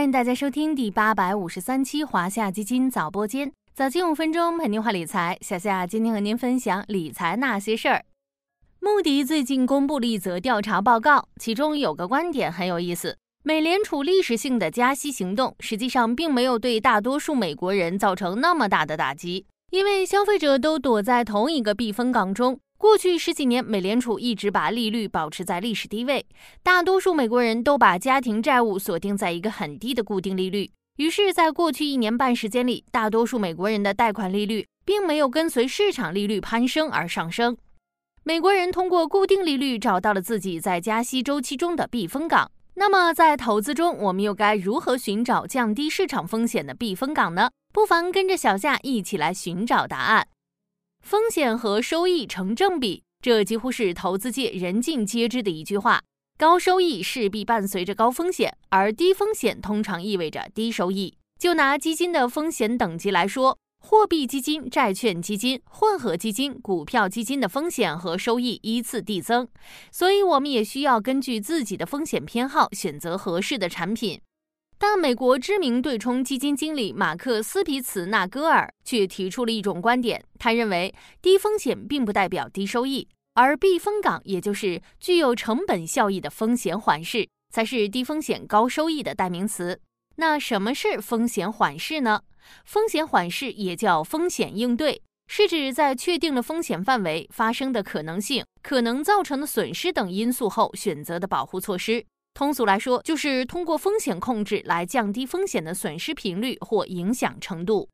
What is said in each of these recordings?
欢迎大家收听第八百五十三期华夏基金早播间，早间五分钟陪您话理财。小夏今天和您分享理财那些事儿。穆迪最近公布了一则调查报告，其中有个观点很有意思：美联储历史性的加息行动，实际上并没有对大多数美国人造成那么大的打击，因为消费者都躲在同一个避风港中。过去十几年，美联储一直把利率保持在历史低位，大多数美国人都把家庭债务锁定在一个很低的固定利率。于是，在过去一年半时间里，大多数美国人的贷款利率并没有跟随市场利率攀升而上升。美国人通过固定利率找到了自己在加息周期中的避风港。那么，在投资中，我们又该如何寻找降低市场风险的避风港呢？不妨跟着小夏一起来寻找答案。风险和收益成正比，这几乎是投资界人尽皆知的一句话。高收益势必伴随着高风险，而低风险通常意味着低收益。就拿基金的风险等级来说，货币基金、债券基金、混合基金、股票基金的风险和收益依次递增，所以我们也需要根据自己的风险偏好选择合适的产品。但美国知名对冲基金经理马克·斯皮茨纳戈尔却提出了一种观点，他认为低风险并不代表低收益，而避风港，也就是具有成本效益的风险缓释，才是低风险高收益的代名词。那什么是风险缓释呢？风险缓释也叫风险应对，是指在确定了风险范围、发生的可能性、可能造成的损失等因素后选择的保护措施。通俗来说，就是通过风险控制来降低风险的损失频率或影响程度。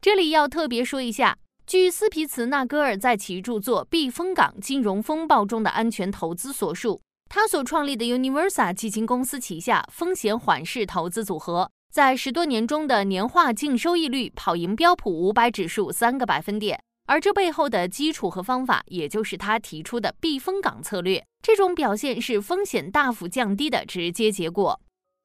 这里要特别说一下，据斯皮茨纳戈尔在其著作《避风港金融风暴中的安全投资》所述，他所创立的 Universa 基金公司旗下风险缓释投资组合，在十多年中的年化净收益率跑赢标普五百指数三个百分点。而这背后的基础和方法，也就是他提出的避风港策略。这种表现是风险大幅降低的直接结果。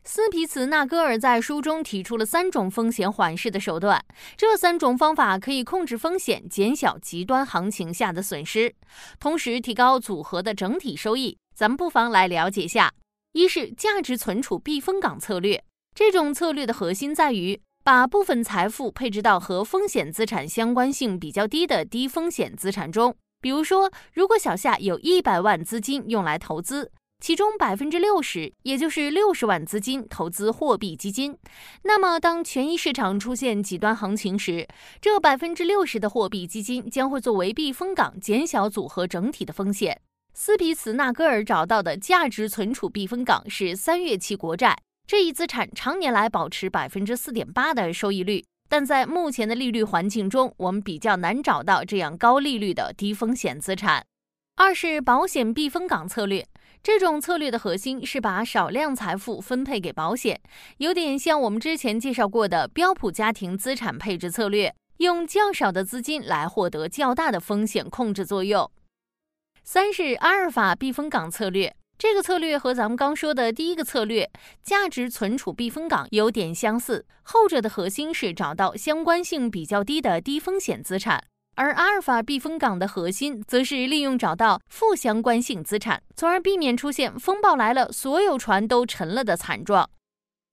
斯皮茨纳戈尔在书中提出了三种风险缓释的手段，这三种方法可以控制风险，减小极端行情下的损失，同时提高组合的整体收益。咱们不妨来了解一下：一是价值存储避风港策略，这种策略的核心在于。把部分财富配置到和风险资产相关性比较低的低风险资产中，比如说，如果小夏有一百万资金用来投资，其中百分之六十，也就是六十万资金投资货币基金，那么当权益市场出现极端行情时，这百分之六十的货币基金将会作为避风港，减小组合整体的风险。斯皮茨纳戈尔找到的价值存储避风港是三月期国债。这一资产常年来保持百分之四点八的收益率，但在目前的利率环境中，我们比较难找到这样高利率的低风险资产。二是保险避风港策略，这种策略的核心是把少量财富分配给保险，有点像我们之前介绍过的标普家庭资产配置策略，用较少的资金来获得较大的风险控制作用。三是阿尔法避风港策略。这个策略和咱们刚说的第一个策略——价值存储避风港有点相似，后者的核心是找到相关性比较低的低风险资产，而阿尔法避风港的核心则是利用找到负相关性资产，从而避免出现风暴来了所有船都沉了的惨状。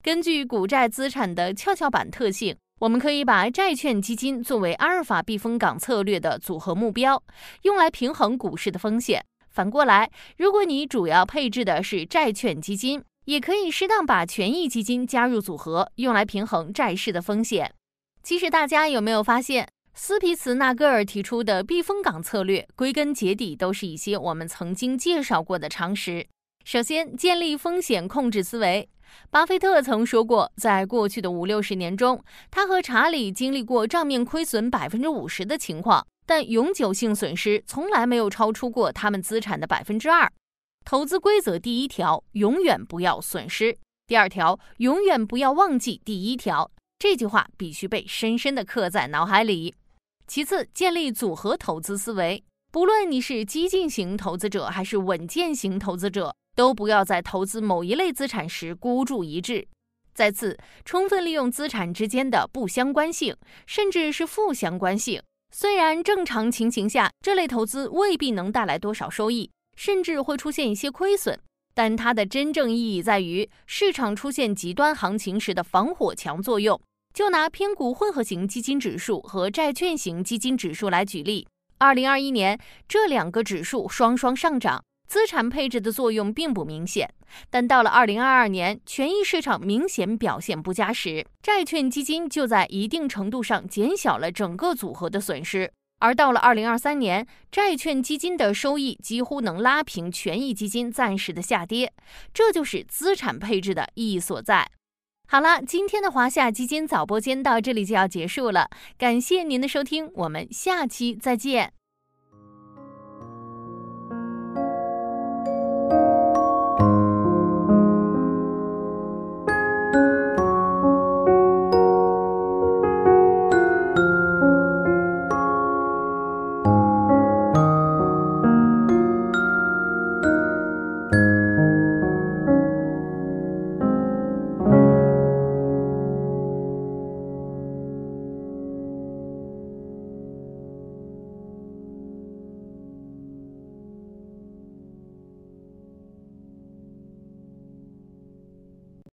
根据股债资产的跷跷板特性，我们可以把债券基金作为阿尔法避风港策略的组合目标，用来平衡股市的风险。反过来，如果你主要配置的是债券基金，也可以适当把权益基金加入组合，用来平衡债市的风险。其实大家有没有发现，斯皮茨纳格尔提出的避风港策略，归根结底都是一些我们曾经介绍过的常识。首先，建立风险控制思维。巴菲特曾说过，在过去的五六十年中，他和查理经历过账面亏损百分之五十的情况。但永久性损失从来没有超出过他们资产的百分之二。投资规则第一条：永远不要损失。第二条：永远不要忘记第一条。这句话必须被深深地刻在脑海里。其次，建立组合投资思维。不论你是激进型投资者还是稳健型投资者，都不要在投资某一类资产时孤注一掷。再次，充分利用资产之间的不相关性，甚至是负相关性。虽然正常情形下，这类投资未必能带来多少收益，甚至会出现一些亏损，但它的真正意义在于市场出现极端行情时的防火墙作用。就拿偏股混合型基金指数和债券型基金指数来举例，二零二一年这两个指数双双上涨，资产配置的作用并不明显。但到了二零二二年，权益市场明显表现不佳时，债券基金就在一定程度上减小了整个组合的损失。而到了二零二三年，债券基金的收益几乎能拉平权益基金暂时的下跌，这就是资产配置的意义所在。好了，今天的华夏基金早播间到这里就要结束了，感谢您的收听，我们下期再见。